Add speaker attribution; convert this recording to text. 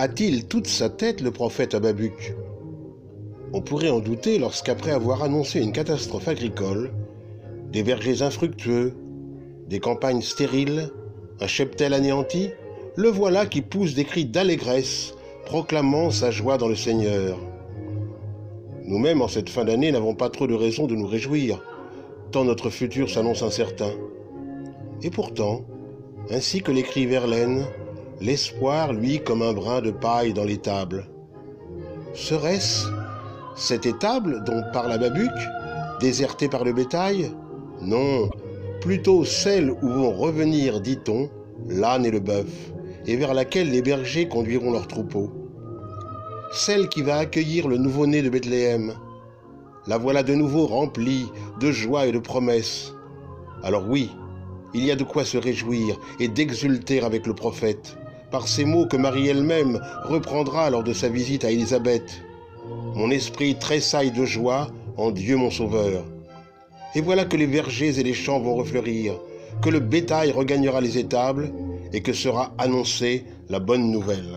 Speaker 1: A-t-il toute sa tête le prophète Ababuc? On pourrait en douter lorsqu'après avoir annoncé une catastrophe agricole, des vergers infructueux, des campagnes stériles, un cheptel anéanti, le voilà qui pousse des cris d'allégresse, proclamant sa joie dans le Seigneur. Nous-mêmes, en cette fin d'année, n'avons pas trop de raisons de nous réjouir, tant notre futur s'annonce incertain. Et pourtant, ainsi que l'écrit Verlaine, l'espoir, lui, comme un brin de paille dans l'étable. Serait-ce cette étable dont parle Ababuc, désertée par le bétail? Non, plutôt celle où vont revenir, dit-on, l'âne et le bœuf, et vers laquelle les bergers conduiront leurs troupeaux. Celle qui va accueillir le nouveau-né de Bethléem. La voilà de nouveau remplie de joie et de promesses. Alors oui, il y a de quoi se réjouir et d'exulter avec le prophète, par ces mots que Marie elle-même reprendra lors de sa visite à Élisabeth. Mon esprit tressaille de joie en Dieu mon Sauveur. Et voilà que les vergers et les champs vont refleurir, que le bétail regagnera les étables et que sera annoncée la bonne nouvelle.